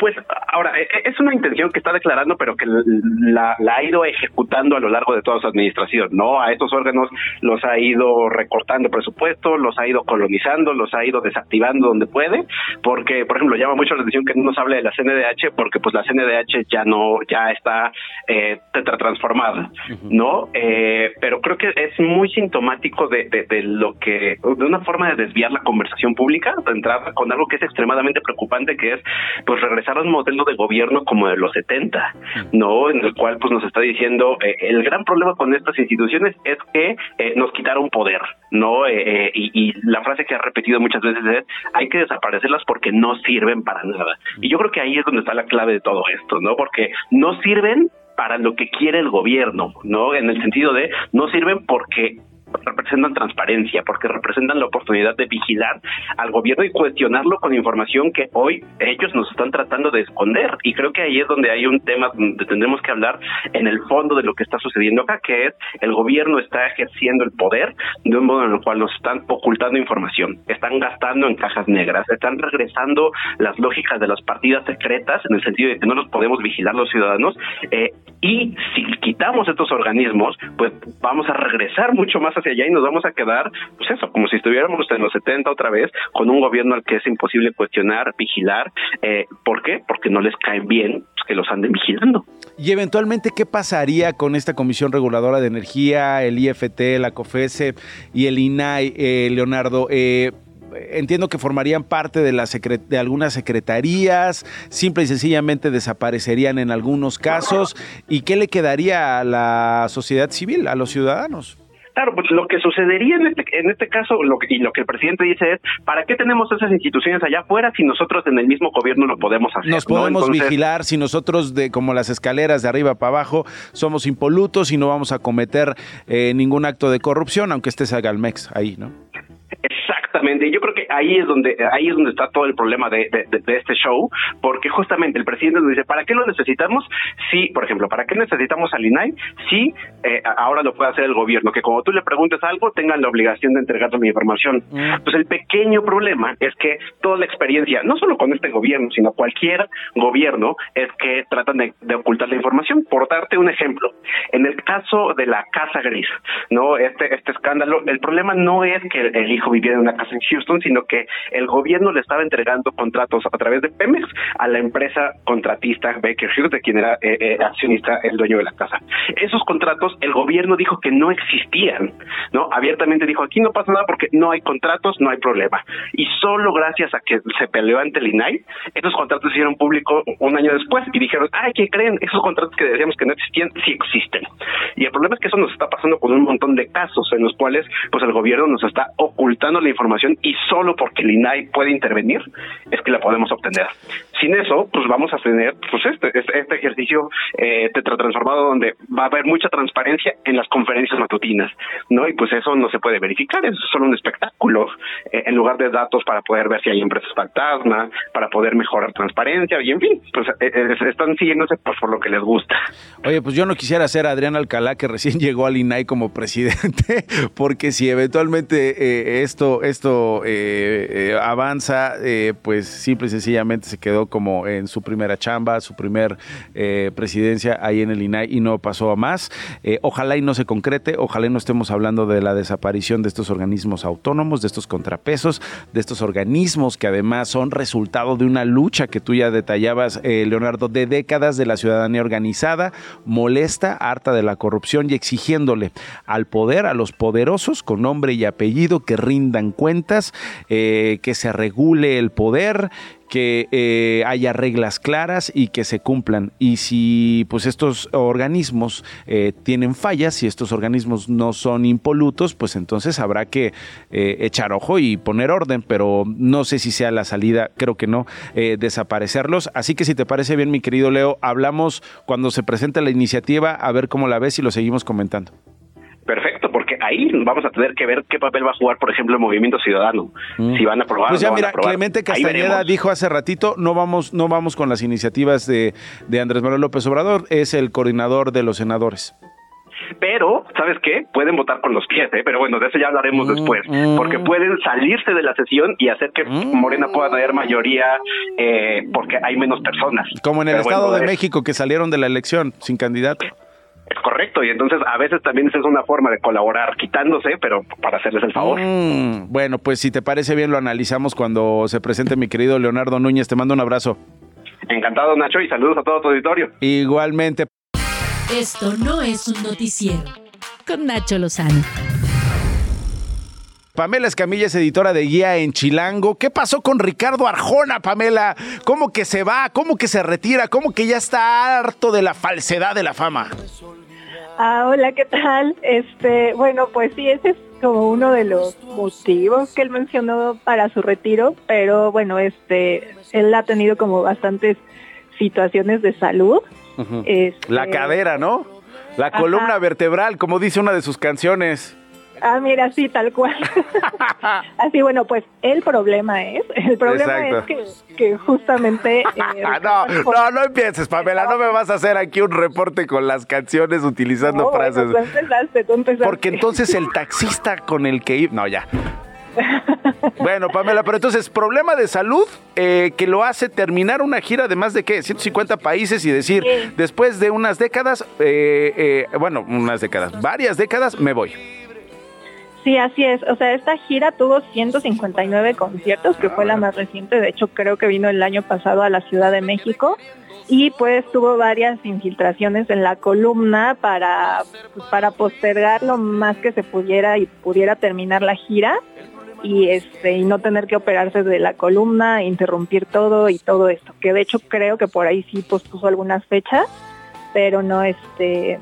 Pues ahora, e, e, es una intención que está declarando, pero que la, ha ido ejecutando a lo largo de toda su administración, ¿no? A estos órganos los ha ido recortando presupuesto, los ha ido colonizando, los ha ido desactivando donde puede, porque, por ejemplo, llama mucho la atención que no nos hable de la CNDH, porque pues la CNDH ya no, ya está eh, tetratransformada, ¿no? Eh, pero creo que es muy sintomático de, de, lo que, de una forma de desviar la conversación pública, de entrar con algo que es extremadamente preocupante, que es pues regresar a un modelo de gobierno como de los 70, ¿no? En el cual pues nos está diciendo eh, el gran problema con estas instituciones es que eh, nos quitaron poder, ¿no? Eh, y, y, la frase que ha repetido muchas veces es hay que desaparecerlas porque no sirven para nada. Y yo creo que ahí es donde está la clave de todo esto, ¿no? Porque no sirven para lo que quiere el gobierno, ¿no? En el sentido de no sirven porque representan transparencia, porque representan la oportunidad de vigilar al gobierno y cuestionarlo con información que hoy ellos nos están tratando de esconder. Y creo que ahí es donde hay un tema donde tendremos que hablar en el fondo de lo que está sucediendo acá, que es el gobierno está ejerciendo el poder de un modo en el cual nos están ocultando información, están gastando en cajas negras, están regresando las lógicas de las partidas secretas en el sentido de que no los podemos vigilar los ciudadanos. Eh, y si quitamos estos organismos, pues vamos a regresar mucho más hacia allá y nos vamos a quedar, pues eso, como si estuviéramos en los 70 otra vez, con un gobierno al que es imposible cuestionar, vigilar. Eh, ¿Por qué? Porque no les caen bien que los anden vigilando. Y eventualmente, ¿qué pasaría con esta Comisión Reguladora de Energía, el IFT, la COFESE y el INAI, eh, Leonardo? Eh, entiendo que formarían parte de, la de algunas secretarías, simple y sencillamente desaparecerían en algunos casos. ¿Y qué le quedaría a la sociedad civil, a los ciudadanos? Claro, pues lo que sucedería en este, en este caso, lo que, y lo que el presidente dice es, ¿para qué tenemos esas instituciones allá afuera si nosotros en el mismo gobierno lo podemos hacer? Nos podemos vigilar si nosotros, de como las escaleras de arriba para abajo, somos impolutos y no vamos a cometer eh, ningún acto de corrupción, aunque este sea Galmex ahí, ¿no? Exactamente, yo creo que ahí es donde ahí es donde está todo el problema de, este show, porque justamente el presidente nos dice, ¿para qué lo necesitamos? Sí, por ejemplo, ¿para qué necesitamos al INAI? Sí, eh, ahora lo puede hacer el gobierno, que como tú le preguntes algo, tengan la obligación de entregarle mi información. Mm. Pues el pequeño problema es que toda la experiencia, no solo con este gobierno, sino cualquier gobierno, es que tratan de, de ocultar la información. Por darte un ejemplo, en el caso de la Casa Gris, ¿no? Este, este escándalo, el problema no es que el hijo viviera en una casa en Houston, sino que el gobierno le estaba entregando contratos a través de Pemex a la empresa contratista Baker Hughes, de quien era eh, eh, accionista el dueño de la casa. Esos contratos el gobierno dijo que no existían, ¿no? Abiertamente dijo, aquí no pasa nada porque no hay contratos, no hay problema. Y solo gracias a que se peleó ante el INAI, esos contratos se hicieron público un año después y dijeron, ay, ¿qué creen? Esos contratos que decíamos que no existían, sí existen. Y el problema es que eso nos está pasando con un montón de casos en los cuales pues el gobierno nos está ocultando la información y solo porque el INAI puede intervenir es que la podemos obtener. Sin eso, pues vamos a tener pues este, este, este ejercicio eh, tetratransformado donde va a haber mucha transparencia en las conferencias matutinas, ¿no? Y pues eso no se puede verificar, eso es solo un espectáculo, eh, en lugar de datos para poder ver si hay empresas fantasma, para poder mejorar transparencia, y en fin, pues eh, eh, están siguiéndose pues, por lo que les gusta. Oye, pues yo no quisiera ser Adrián Alcalá, que recién llegó al INAI como presidente, porque si eventualmente esto esto avanza, pues simple y sencillamente se quedó como en su primera chamba, su primer presidencia ahí en el INAI y no pasó a más. ojalá y no se concrete, ojalá y no estemos hablando de la desaparición de estos organismos autónomos, de estos contrapesos, de estos organismos que además son resultado de una lucha que tú ya detallabas, Leonardo, de décadas de la ciudadanía organizada, molesta, harta de la corrupción y exigiéndole al poder, a los poderosos con nombre y apellido que rindan cuentas, eh, que se regule el poder, que eh, haya reglas claras y que se cumplan. Y si pues estos organismos eh, tienen fallas, si estos organismos no son impolutos, pues entonces habrá que echar ojo y poner orden, pero no sé si sea la salida, creo que no, desaparecerlos. Así que si te parece bien, mi querido Leo, hablamos cuando se presente la iniciativa, a ver cómo la ves y lo seguimos comentando. Perfecto, porque ahí vamos a tener que ver qué papel va a jugar, por ejemplo, el Movimiento Ciudadano. Mm. Si van a aprobar. Pues ya mira, Clemente Castañeda dijo hace ratito, no vamos, no vamos con las iniciativas de, de Andrés Manuel López Obrador, es el coordinador de los senadores. Pero, ¿sabes qué? Pueden votar con los pies, ¿eh? pero bueno, de eso ya hablaremos Mm, después, mm. porque pueden salirse de la sesión y hacer que Morena pueda tener mayoría eh, porque hay menos personas. Como en el Pero bueno, Estado de es- México que salieron de la elección sin candidato. Correcto, y entonces a veces también esa es una forma de colaborar quitándose, pero para hacerles el favor. Mm, bueno, pues si te parece bien lo analizamos cuando se presente mi querido Leonardo Núñez. Te mando un abrazo. Encantado, Nacho, y saludos a todo tu auditorio. Igualmente. Esto no es un noticiero. Con Nacho Lozano. Pamela Escamilla es editora de Guía en Chilango. ¿Qué pasó con Ricardo Arjona, Pamela? ¿Cómo que se va? ¿Cómo que se retira? ¿Cómo que ya está harto de la falsedad de la fama? Ah, hola, ¿qué tal? Este, bueno, pues sí, ese es como uno de los motivos que él mencionó para su retiro, pero bueno, este, él ha tenido como bastantes situaciones de salud. Este- La cadera, ¿no? La Ajá. columna vertebral, como dice una de sus canciones. Ah, mira, sí, tal cual. Así, bueno, pues el problema es, el problema Exacto. es que, que justamente... eh, Ah, no, no, no empieces, Pamela. No me vas a hacer aquí un reporte con las canciones utilizando no, bueno, frases. tú empezaste, tú empezaste. Porque entonces el taxista con el que iba. No, ya. Bueno, Pamela, pero entonces, problema de salud eh, que lo hace terminar una gira de más de qué? 150 países y decir, Sí. después de unas décadas, eh, eh, bueno, unas décadas, varias décadas, me voy. Sí, así es. O sea, esta gira tuvo 159 conciertos, que fue la más reciente. De hecho, creo que vino el año pasado a la Ciudad de México. Y pues tuvo varias infiltraciones en la columna para, pues, para postergar lo más que se pudiera y pudiera terminar la gira y este y no tener que operarse de la columna, interrumpir todo y todo esto. Que de hecho creo que por ahí sí pospuso algunas fechas, pero no este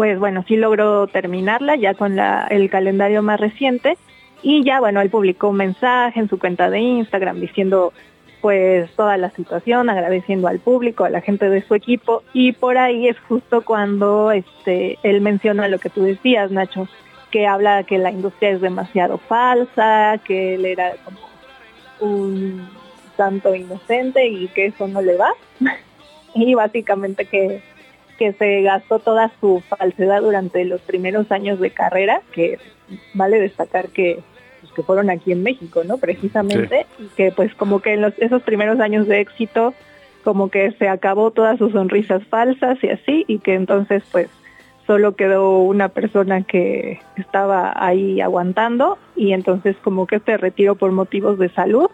pues bueno, sí logró terminarla ya con la, el calendario más reciente. Y ya bueno, él publicó un mensaje en su cuenta de Instagram diciendo pues toda la situación, agradeciendo al público, a la gente de su equipo. Y por ahí es justo cuando este él menciona lo que tú decías, Nacho, que habla que la industria es demasiado falsa, que él era como un tanto inocente y que eso no le va. Y básicamente que que se gastó toda su falsedad durante los primeros años de carrera, que vale destacar que, pues, que fueron aquí en México, ¿no? Precisamente, y que pues como que en los, esos primeros años de éxito, como que se acabó todas sus sonrisas falsas y así, y que entonces pues solo quedó una persona que estaba ahí aguantando, y entonces como que este retiro por motivos de salud,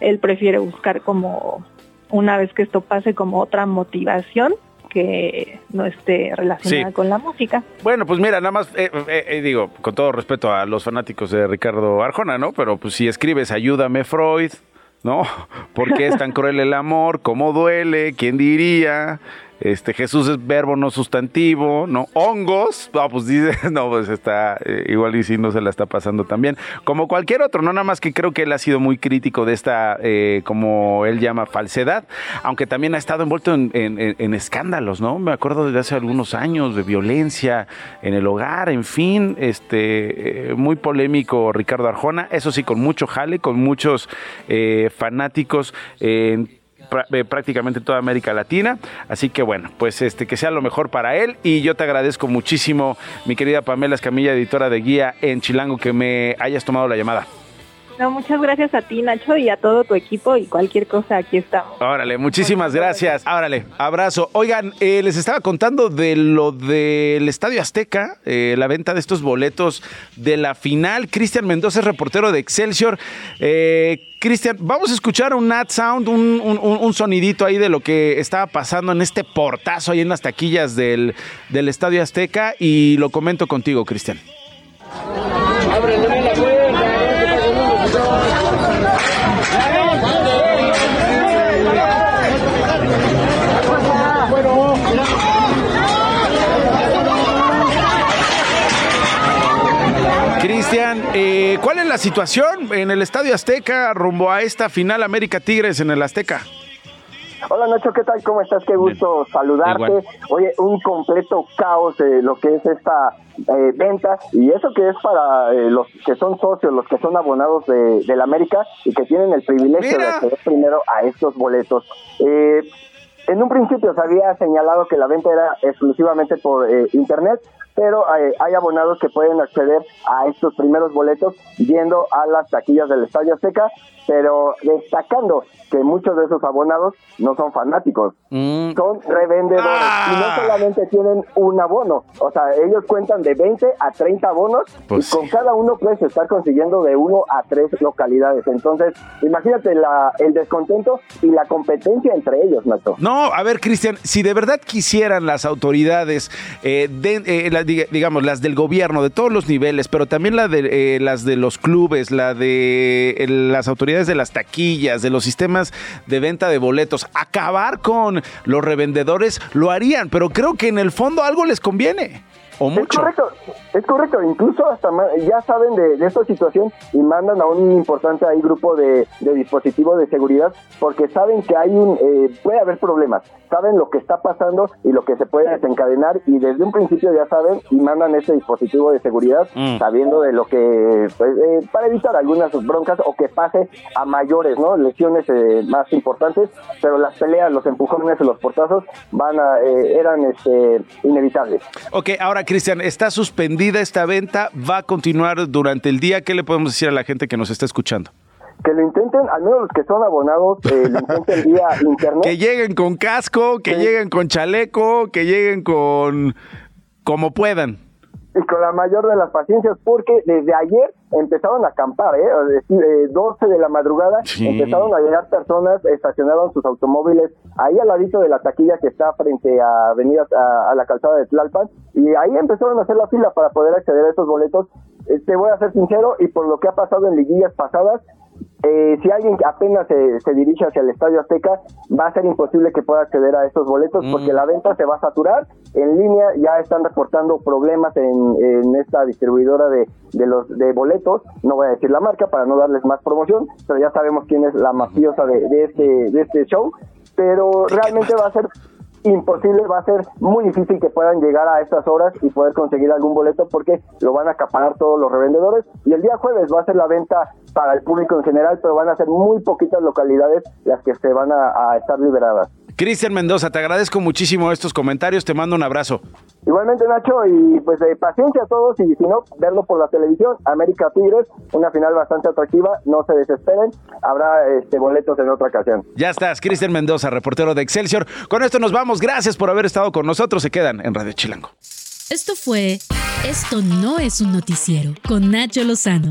él prefiere buscar como, una vez que esto pase, como otra motivación que no esté relacionada Sí. con la música. Bueno, pues mira, nada más, eh, eh, eh, digo, con todo respeto a los fanáticos de Ricardo Arjona, ¿no? Pero pues si escribes Ayúdame Freud, ¿no? ¿Por qué es tan cruel el amor? ¿Cómo duele? ¿Quién diría? Este, Jesús es verbo no sustantivo, ¿no? Hongos, no, pues dice, no, pues está, eh, igual y si no se la está pasando también. Como cualquier otro, no nada más que creo que él ha sido muy crítico de esta, eh, como él llama, falsedad, aunque también ha estado envuelto en, escándalos, ¿no? Me acuerdo desde hace algunos años de violencia en el hogar, en fin, este, eh, muy polémico Ricardo Arjona, eso sí, con mucho jale, con muchos eh, fanáticos en prácticamente toda América Latina. Así que bueno, pues este que sea lo mejor para él. Y yo te agradezco muchísimo, mi querida Pamela Escamilla, editora de Guía en Chilango, que me hayas tomado la llamada. No, muchas gracias a ti, Nacho, y a todo tu equipo y cualquier cosa, aquí estamos. Órale, muchísimas gracias. Órale, abrazo. Oigan, eh, les estaba contando de lo del Estadio Azteca, eh, la venta de estos boletos de la final. Cristian Mendoza es reportero de Excelsior. Eh, Cristian, vamos a escuchar un Nat Sound, un, un- un- un sonidito ahí de lo que estaba pasando en este portazo ahí en las taquillas del, del Estadio Azteca y lo comento contigo, Cristian. Cristian, eh, ¿cuál es la situación en el Estadio Azteca rumbo a esta final América Tigres en el Azteca? Hola Nacho, ¿qué tal? ¿Cómo estás? Qué gusto saludarte. Igual. Oye, un completo caos de lo que es esta eh, venta y eso que es para eh, los que son socios, los que son abonados de, del América y que tienen el privilegio de acceder primero a estos boletos. Eh, en un principio se había señalado que la venta era exclusivamente por eh, internet, pero eh, hay abonados que pueden acceder a estos primeros boletos yendo a las taquillas del Estadio Azteca, pero destacando que muchos de esos abonados no son fanáticos, Mm. son revendedores y no solamente tienen un abono, o sea, ellos cuentan de 20 a 30 abonos Pues y con cada uno puedes estar consiguiendo de uno a tres localidades. Entonces, imagínate la, el descontento y la competencia entre ellos, Nacho. No, a ver, Cristian, si de verdad quisieran las autoridades, eh, de- eh, la- digamos, las del gobierno, de todos los niveles, pero también la de, eh, las de los clubes, la de eh, las autoridades de las taquillas, de los sistemas de venta de boletos, acabar con los revendedores, lo harían, pero creo que en el fondo algo les conviene. O mucho. Es correcto, es correcto. Incluso hasta ya saben de, de esta situación y mandan a un importante ahí grupo de, de dispositivos de seguridad porque saben que hay un eh, puede haber problemas. Saben lo que está pasando y lo que se puede desencadenar y desde un principio ya saben y mandan ese dispositivo de seguridad Mm. sabiendo de lo que pues, eh, para evitar algunas broncas o que pase a mayores, ¿no? Lesiones eh, más importantes, pero las peleas, los empujones, los portazos van a eh, eran este inevitables. Ok, ahora Cristian, está suspendida esta venta, va a continuar durante el día. ¿Qué le podemos decir a la gente que nos está escuchando? que lo intenten, al menos los que son abonados, eh, lo intenten vía internet. Que lleguen con casco, que lleguen con chaleco, que lleguen con como puedan. Y con la mayor de las paciencias, porque desde ayer empezaron a acampar, ¿eh? Es decir, eh, 12 de la madrugada, Sí. empezaron a llegar personas, estacionaron sus automóviles ahí al ladito de la taquilla que está frente a Avenida, a, a la calzada de Tlalpan, y ahí empezaron a hacer la fila para poder acceder a esos boletos. Eh, te voy a ser sincero, y por lo que ha pasado en liguillas pasadas, eh, si alguien apenas se, se dirige hacia el Estadio Azteca, va a ser imposible que pueda acceder a estos boletos porque la venta se va a saturar. En línea ya están reportando problemas en, en esta distribuidora de, de los de boletos. No voy a decir la marca para no darles más promoción, pero ya sabemos quién es la mafiosa de, de este de este show. Pero realmente va a ser imposible, va a ser muy difícil que puedan llegar a estas horas y poder conseguir algún boleto porque lo van a acaparar todos los revendedores y el día jueves va a ser la venta para el público en general, pero van a ser muy poquitas localidades las que se van a, a estar liberadas. Cristian Mendoza, te agradezco muchísimo estos comentarios, te mando un abrazo. Igualmente Nacho y pues de paciencia a todos y si no, verlo por la televisión, América Tigres, una final bastante atractiva, no se desesperen, habrá este boletos en otra ocasión. Ya estás, Cristian Mendoza, reportero de Excelsior. Con esto nos vamos, gracias por haber estado con nosotros, se quedan en Radio Chilango. Esto fue Esto no es un noticiero con Nacho Lozano,